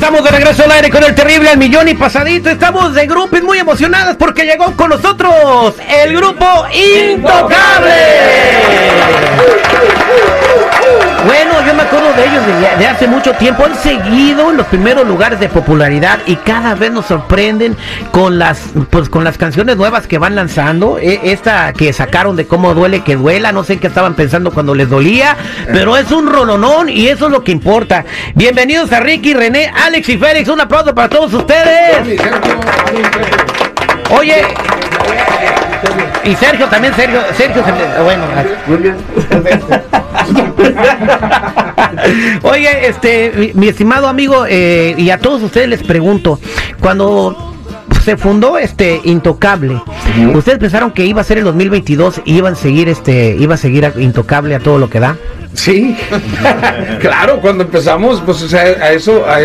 Estamos de regreso al aire con el terrible al millón y pasadito. Estamos de grupos muy emocionadas porque llegó con nosotros el grupo Intocable. Bueno, yo me acuerdo de ellos de, hace mucho tiempo. Han seguido en los primeros lugares de popularidad y cada vez nos sorprenden con las pues con las canciones nuevas que van lanzando. E- esta que sacaron de cómo duele que duela, no sé qué estaban pensando cuando les dolía, pero es un rolonón y eso es lo que importa. Bienvenidos a Ricky, René, Alex y Félix. Un aplauso para todos ustedes. Oye, y Sergio también, Sergio, Sergio, se me- bueno. Oye, este, mi, mi estimado amigo, eh, y a todos ustedes les pregunto, cuando se fundó este Intocable, ustedes pensaron que iba a ser el 2022 y iban a seguir este, iba a seguir a- Intocable a todo lo que da. Sí, claro, cuando empezamos, pues o sea, a eso, a,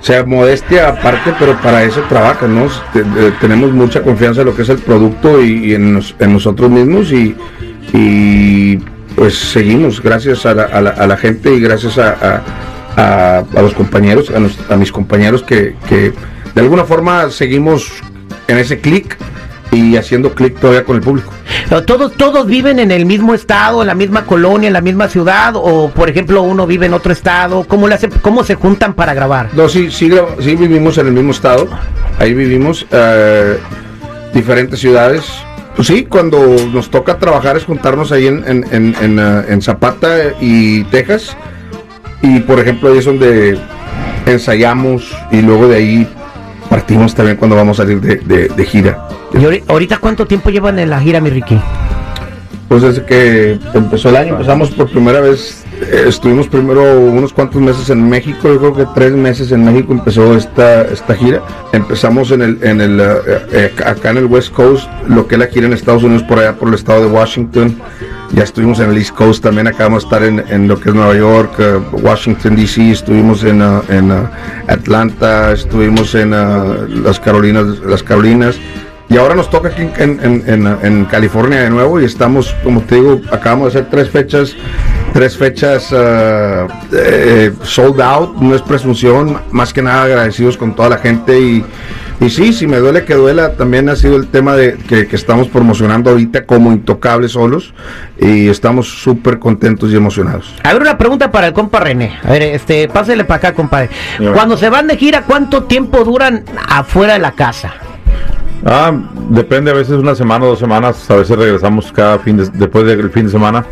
o sea, modestia aparte, pero para eso trabajan, ¿no? Te- tenemos mucha confianza en lo que es el producto y, en, nos- en nosotros mismos y, pues seguimos, gracias a la, gente y gracias a, a- los compañeros, a mis compañeros que, que de alguna forma seguimos en ese clic y haciendo clic todavía con el público. Todos, todos viven en el mismo estado, en la misma colonia, en la misma ciudad, o por ejemplo uno vive en otro estado. ¿Cómo le hace, cómo se juntan para grabar? No, sí, sí, vivimos en el mismo estado. Ahí vivimos. eh, diferentes ciudades. Pues sí, cuando nos toca trabajar es juntarnos ahí en, en, en, eh, en Zapata y Texas. Y por ejemplo, ahí es donde ensayamos y luego de ahí partimos también cuando vamos a salir de- de gira. ¿Y ahori- ahorita cuánto tiempo llevan en la gira, mi Ricky? Pues desde que empezó el año, empezamos por primera vez, eh, estuvimos primero unos cuantos meses en México, yo creo que tres meses en México empezó esta, esta gira. Empezamos en el, en el, eh, eh, acá en el West Coast, lo que es la gira en Estados Unidos, por allá por el estado de Washington. Ya estuvimos en el East Coast, también acabamos de estar en, en lo que es Nueva York, eh, Washington DC, estuvimos en, eh, en eh, Atlanta, estuvimos en las Carolinas, las Carolinas. Y ahora nos toca aquí en, en- en- en California de nuevo y estamos, como te digo, acabamos de hacer tres fechas, tres fechas eh, sold out, no es presunción, más que nada agradecidos con toda la gente y, y sí, si me duele que duela, también ha sido el tema de que, que estamos promocionando ahorita como intocables solos y estamos súper contentos y emocionados. A ver, una pregunta para el compa René. A ver, este, pásele para acá, compadre. Cuando se van de gira, ¿cuánto tiempo duran afuera de la casa? Ah, depende, a veces una semana dos semanas, a veces regresamos cada fin de, después del fin de semana.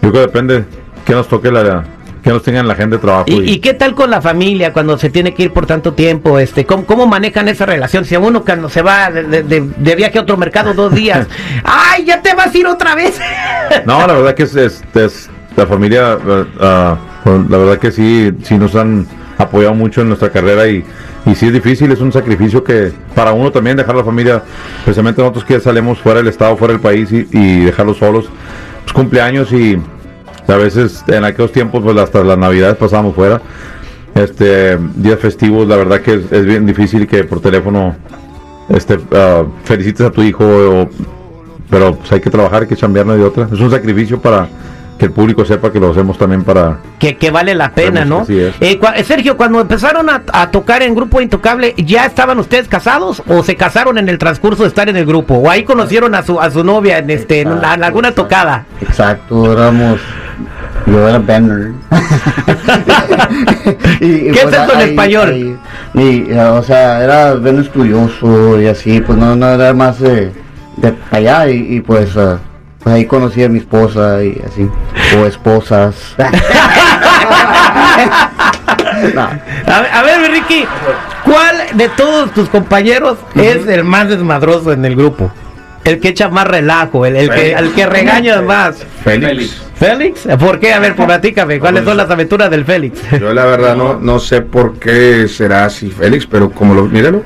Yo creo que depende que nos toque la que nos tengan la gente de trabajo. ¿Y, y qué tal con la familia cuando se tiene que ir por tanto tiempo? Este, ¿cómo, cómo manejan esa relación? Si a uno cuando se va de, de- viaje a otro mercado dos días, ¡ay, ya te vas a ir otra vez! No, la verdad que es, es- es- la familia, pues, la verdad que sí, sí nos han apoyado mucho en nuestra carrera y, y sí es difícil, es un sacrificio que para uno también dejar la familia, especialmente nosotros que salimos fuera del estado, fuera del país y, y dejarlos solos, pues cumpleaños y a veces en aquellos tiempos, pues hasta las navidades pasábamos fuera, este días festivos, la verdad que es, bien difícil que por teléfono este ah, felicites a tu hijo pero pues hay que trabajar, hay que chambearnos de otra. Es un sacrificio para que el público sepa que lo hacemos también para... que, que vale la pena, ¿no? es. Eh, cua- eh, Sergio, cuando empezaron a, a tocar en Grupo Intocable, ¿ya estaban ustedes casados o se casaron en el transcurso de estar en el grupo? ¿O ahí conocieron a su, a su novia en, este, en, la- en alguna tocada? Exacto, éramos. Yo era Banner. ¿Qué es esto en español? y, eh, o sea, era bien estudioso y así, pues no, no era más de, de allá y, y, pues, eh, pues ahí conocí a mi esposa y así, o esposas. No. A ver, a ver, mi Ricky, ¿cuál de todos tus compañeros es el más desmadroso en el grupo? El que echa más relajo, el, el que, el que regaña más. Félix. ¿Félix? ¿Por qué? A ver, pues, platícame, ¿cuáles son las aventuras del Félix? Yo la verdad no, no sé por qué será así Félix, pero como lo, míralo.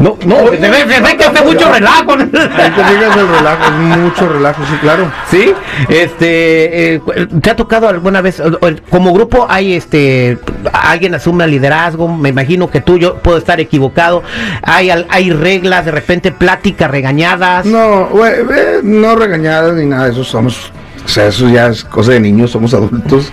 No, no, se ve, se ve que hace mucho relajo. Ahí te digas el relajo, es mucho relajo, sí, claro. Sí, este, eh, ¿te ha tocado alguna vez, como grupo hay este, alguien asume el liderazgo, me imagino que tú, yo puedo estar equivocado, hay, hay reglas, de repente pláticas regañadas. No, eh, no regañadas ni nada de eso, somos O sea, eso ya es cosa de niños, somos adultos.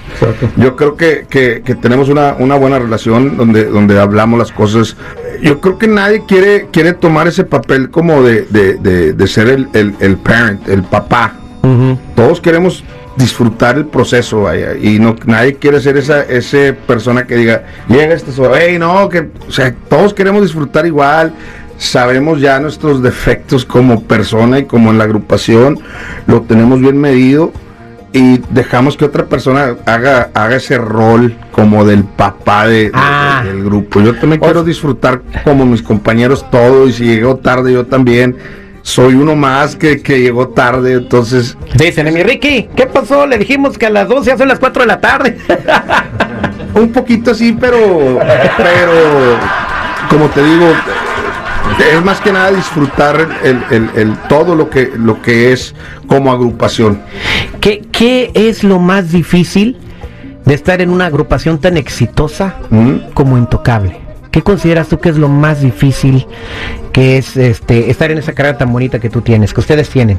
Yo creo que, que- que tenemos una, una buena relación donde, donde hablamos las cosas. Yo creo que nadie quiere, quiere tomar ese papel como de, de- de- de ser el, el, el parent, el papá. Todos queremos disfrutar el proceso, vaya, y no nadie quiere ser esa ese persona que diga, llega este hey, no, que, o sea, todos queremos disfrutar igual, sabemos ya nuestros defectos como persona y como en la agrupación, lo tenemos bien medido y dejamos que otra persona haga, haga ese rol como del papá de, de- Ah. del grupo. Yo también quiero disfrutar como mis compañeros todo y si llego tarde yo también. Soy uno más que, que llegó tarde, entonces Dicen, mi Ricky, ¿qué pasó? Le dijimos que a las 12 ya son las 4 de la tarde. un poquito así, pero, pero como te digo, es más que nada disfrutar el, el- el- todo lo que, lo que es como agrupación. ¿Qué, ¿Qué es lo más difícil de estar en una agrupación tan exitosa ¿Mm? como Intocable? ¿Qué consideras tú que es lo más difícil que es este estar en esa carrera tan bonita que tú tienes, que ustedes tienen?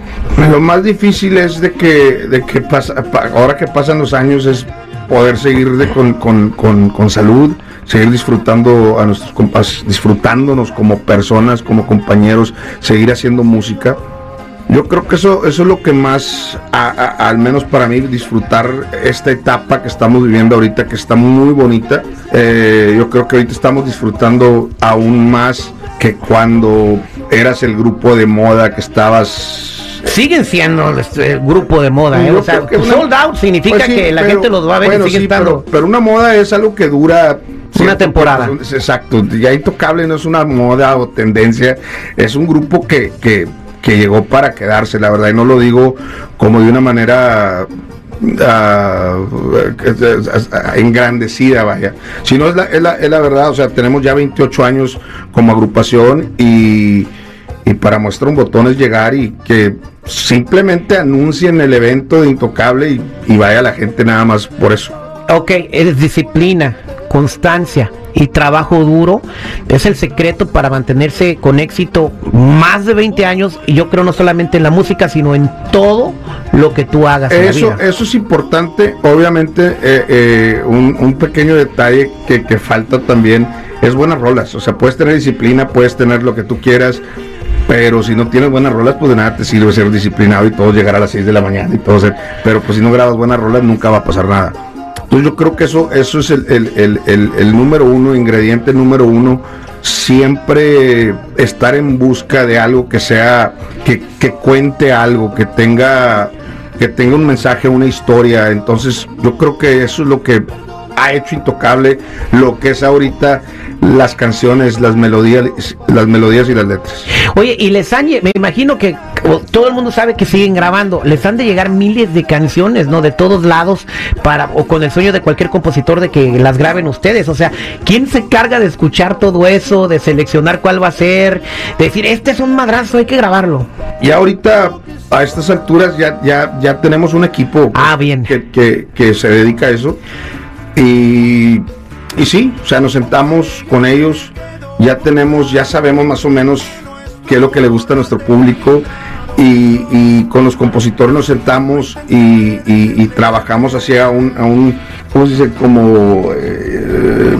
Lo más difícil es de que, de que pasa, pa- ahora que pasan los años es poder seguir de con, con- con- con salud, seguir disfrutando a nuestros compas, disfrutándonos como personas, como compañeros, seguir haciendo música. Yo creo que eso, eso es lo que más, a- a- al menos para mí, disfrutar esta etapa que estamos viviendo ahorita, que está muy bonita. Eh, yo creo que ahorita estamos disfrutando aún más que cuando eras el grupo de moda que estabas Siguen siendo este, el grupo de moda, ¿eh? O sea, sold out significa Pues sí, que la pero- gente los va a ver bueno, y sigue sí, estando. Pero, pero una moda es algo que dura cierto temporada. es- Exacto. Ya Intocable no es una moda o tendencia, es un grupo que, que, que llegó para quedarse, la verdad, y no lo digo como de una manera ah, engrandecida, vaya. Si no es la, es, la, es la verdad, o sea, tenemos ya 28 años como agrupación y, y para muestra un botón es llegar y que simplemente anuncien el evento de Intocable y, y vaya la gente nada más por eso. Ok, es disciplina, constancia y trabajo duro. Es el secreto para mantenerse con éxito más de 20 años. Y yo creo no solamente en la música, sino en todo lo que tú hagas. en la Eso, vida. eso es importante, obviamente eh, eh, un, un pequeño detalle que, que falta también es buenas rolas, o sea, puedes tener disciplina, puedes tener lo que tú quieras, pero si no tienes buenas rolas, pues de nada te sirve ser disciplinado y todo llegar a las 6 de la mañana y todo ser, pero pues si no grabas buenas rolas nunca va a pasar nada. Yo creo que eso, eso es el, el- el- el- número uno, ingrediente número uno, siempre estar en busca de algo que sea, que, que cuente algo, que tenga, que tenga un mensaje, una historia. Entonces yo creo que eso es lo que ha hecho intocable lo que es ahorita las canciones, las melodías, las melodías y las letras. Oye, y les han, lle- me imagino que todo el mundo sabe que siguen grabando, les han de llegar miles de canciones, ¿no? De todos lados, para, o con el sueño de cualquier compositor de que las graben ustedes. O sea, ¿quién se carga de escuchar todo eso, de seleccionar cuál va a ser, de decir, este es un madrazo, hay que grabarlo? Y ahorita, a estas alturas, ya, ya, ya tenemos un equipo Ah, bien. que, que- que se dedica a eso. Y, y sí, o sea, nos sentamos con ellos, ya tenemos, ya sabemos más o menos qué es lo que le gusta a nuestro público. Y, y con los compositores nos sentamos y, y- y trabajamos hacia un, a un, ¿cómo se dice? Como eh,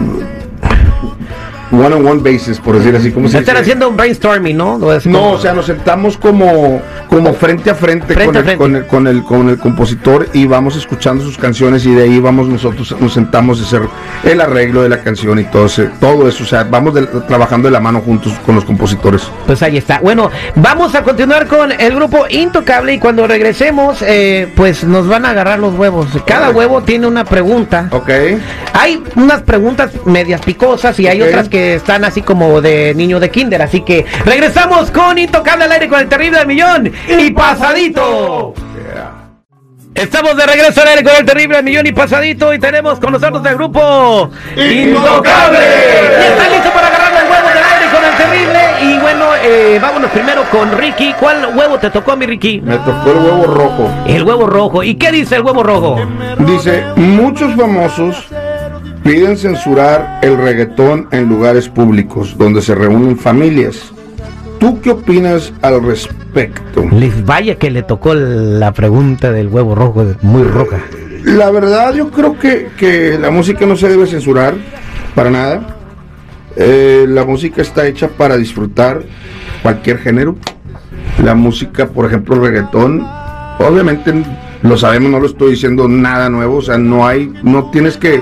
one on one basis, por decir así. ¿cómo se Están haciendo un brainstorming, ¿no? No, No, o sea, nos sentamos como, como frente a frente, Frente con, a el, frente. Con, el, con, el, con el compositor y vamos escuchando sus canciones y de ahí vamos nosotros, nos sentamos a hacer el arreglo de la canción y todo, ese- todo eso. O sea, vamos de- trabajando de la mano juntos con los compositores. Pues ahí está. Bueno, vamos a continuar con el grupo Intocable y cuando regresemos, eh, pues nos van a agarrar los huevos. Cada huevo tiene una pregunta. ¿Ok? Hay unas preguntas medias picosas y hay otras que están así como de niño de kinder. Así que regresamos con Intocable al aire con el terrible del millón y pasadito. Estamos de regreso al aire con el terrible millón y pasadito y tenemos con nosotros el grupo Intocable. Y está listo para agarrar los huevos del aire con el terrible. Y bueno, eh, vámonos primero con Ricky. ¿Cuál huevo te tocó, mi Ricky? Me tocó el huevo rojo. El huevo rojo. ¿Y qué dice el huevo rojo? Dice, muchos famosos piden censurar el reggaetón en lugares públicos donde se reúnen familias. ¿Tú qué opinas al respecto? Aspecto. Les vaya que le tocó la pregunta del huevo rojo, muy roja. La verdad, yo creo que, que la música no se debe censurar para nada. Eh, la música está hecha para disfrutar cualquier género. La música, por ejemplo, el reggaetón, obviamente lo sabemos, no lo estoy diciendo nada nuevo, o sea, no hay, no tienes que,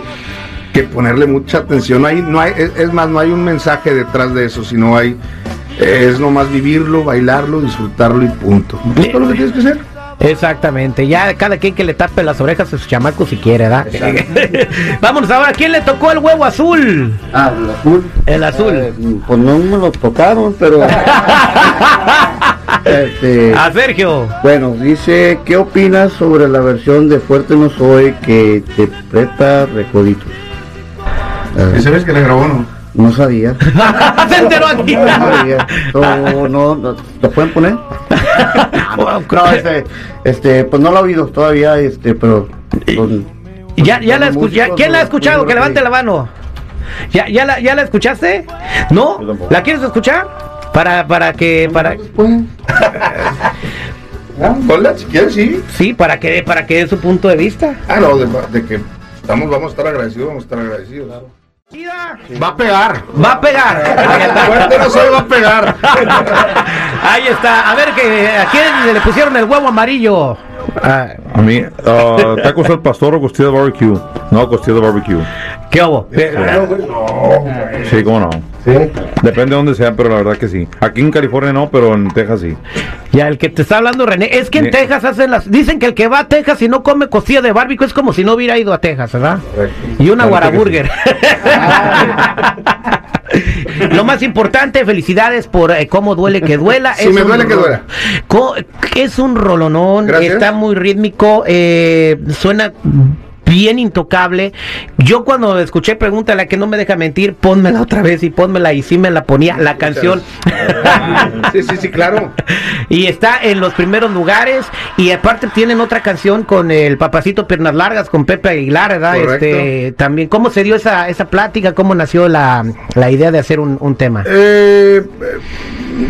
que ponerle mucha atención, hay, no hay, es más, no hay un mensaje detrás de eso, sino hay, es nomás vivirlo, bailarlo, disfrutarlo y punto. Es lo que tienes que hacer. Exactamente, ya cada quien que le tape las orejas a su chamaco si quiere, ¿verdad? Vámonos ahora, ¿quién le tocó el huevo azul? Ah, el azul. El azul. Eh, pues no me lo tocaron, pero. este, A Sergio. bueno, dice: ¿Qué opinas sobre la versión de Fuerte No Soy que interpreta Recoditos? Sabes que la grabó no? No sabía. Se enteró aquí. No sabía. No, no, no, ¿Lo pueden poner? No, este, este, pues no lo he oído todavía, este, pero. Ya, ya la escuché. ¿Quién la ha los- escuchado? Que levante la mano. ¿Ya, ya, la, ¿Ya la escuchaste? ¿No? ¿La quieres escuchar? Para, para que, para, Ponla, si quieres, sí. sí, para que, para que dé su punto de vista. Ah, no, de, de que estamos, vamos a estar agradecidos, vamos a estar agradecidos. Va a pegar. Va a pegar. Ahí está. Fuerte no soy, va a pegar. Ahí está. A ver que a quién le pusieron el huevo amarillo. Ah, A mí, ah, tacos al pastor o costilla de barbecue. No, costilla de barbecue. ¿Qué hubo? Sí, cómo no. Depende de dónde sea, pero la verdad que sí. Aquí en California no, pero en Texas sí. Ya el que te está hablando René, es que en. Texas hacen las dicen que el que va a Texas y no come costilla de barbecue es como si no hubiera ido a Texas, ¿verdad? Y una guaraburger. Lo más importante, felicidades por eh, cómo duele que duela. Sí, me un duele que duela. Co- Es un rolonón, Gracias. está muy rítmico, eh, suena bien intocable. Yo cuando escuché Pregúntale a que no me deja mentir, pónmela otra vez y pónmela y sí me la ponía la canción. Sí, sí, sí, claro. Y está en los primeros lugares. Y aparte tienen otra canción con el papacito Piernas Largas, con Pepe Aguilar, ¿verdad? Correcto. Este, también, ¿cómo se dio esa, esa plática? ¿Cómo nació la, la idea de hacer un, un tema? Eh, eh,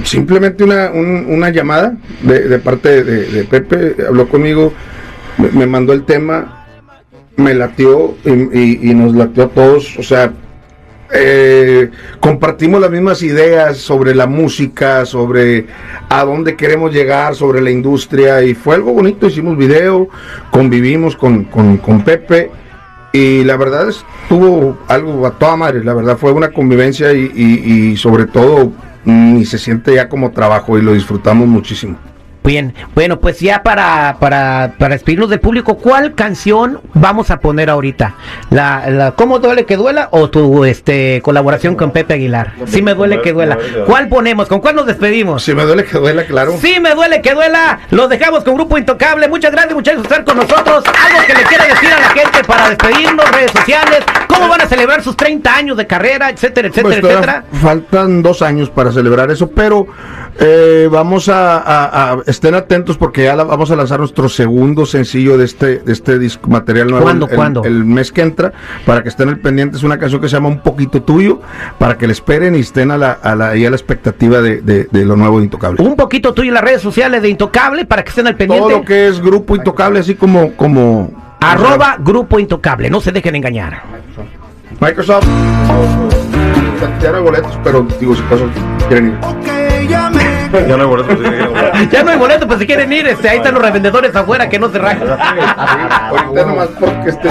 simplemente una, un- una llamada de, de parte de, de Pepe, habló conmigo, me, me mandó el tema, me latió y, nos latió a todos, o sea, eh, compartimos las mismas ideas sobre la música, sobre a dónde queremos llegar, sobre la industria y fue algo bonito, hicimos video, convivimos con, con, Pepe y la verdad estuvo algo a toda madre, la verdad fue una convivencia y, y- y sobre todo ni se siente ya como trabajo y lo disfrutamos muchísimo. Bien, bueno, pues ya para, para, para despedirnos del público, ¿cuál canción vamos a poner ahorita? ¿La, la ¿Cómo duele que duela o tu este, colaboración con Pepe Aguilar? Sí me duele que duela. ¿Cuál ponemos? ¿Con cuál nos despedimos? Si me duele que duela, claro. Sí, me duele que duela. Los dejamos con Grupo Intocable. Muchas gracias, muchachos, por estar con nosotros. Algo que le quiera decir a la gente para despedirnos, redes sociales, cómo van a celebrar sus 30 años de carrera, etcétera, etcétera, Pues etcétera. Faltan dos años para celebrar eso, pero eh, vamos a, a- a- estén atentos porque ya la- vamos a lanzar nuestro segundo sencillo de este de este disco material nuevo ¿Cuándo, el, el- cuándo? el mes que entra para que estén al pendiente es una canción que se llama un poquito tuyo para que le esperen y estén a la a la, ahí a la expectativa de, de- de lo nuevo de Intocable. Un poquito tuyo en las redes sociales de Intocable para que estén al pendiente. Todo lo que es grupo Intocable así como como Arroba Grupo Intocable. No se dejen engañar. Microsoft. Ya no hay boletos, pero digo si acaso quieren ir. Ya no hay boletos, sí, ya no hay boletos. Ya no hay boleto, pues si quieren ir, este, ahí están los revendedores afuera que no se rajan. Ahorita nomás porque este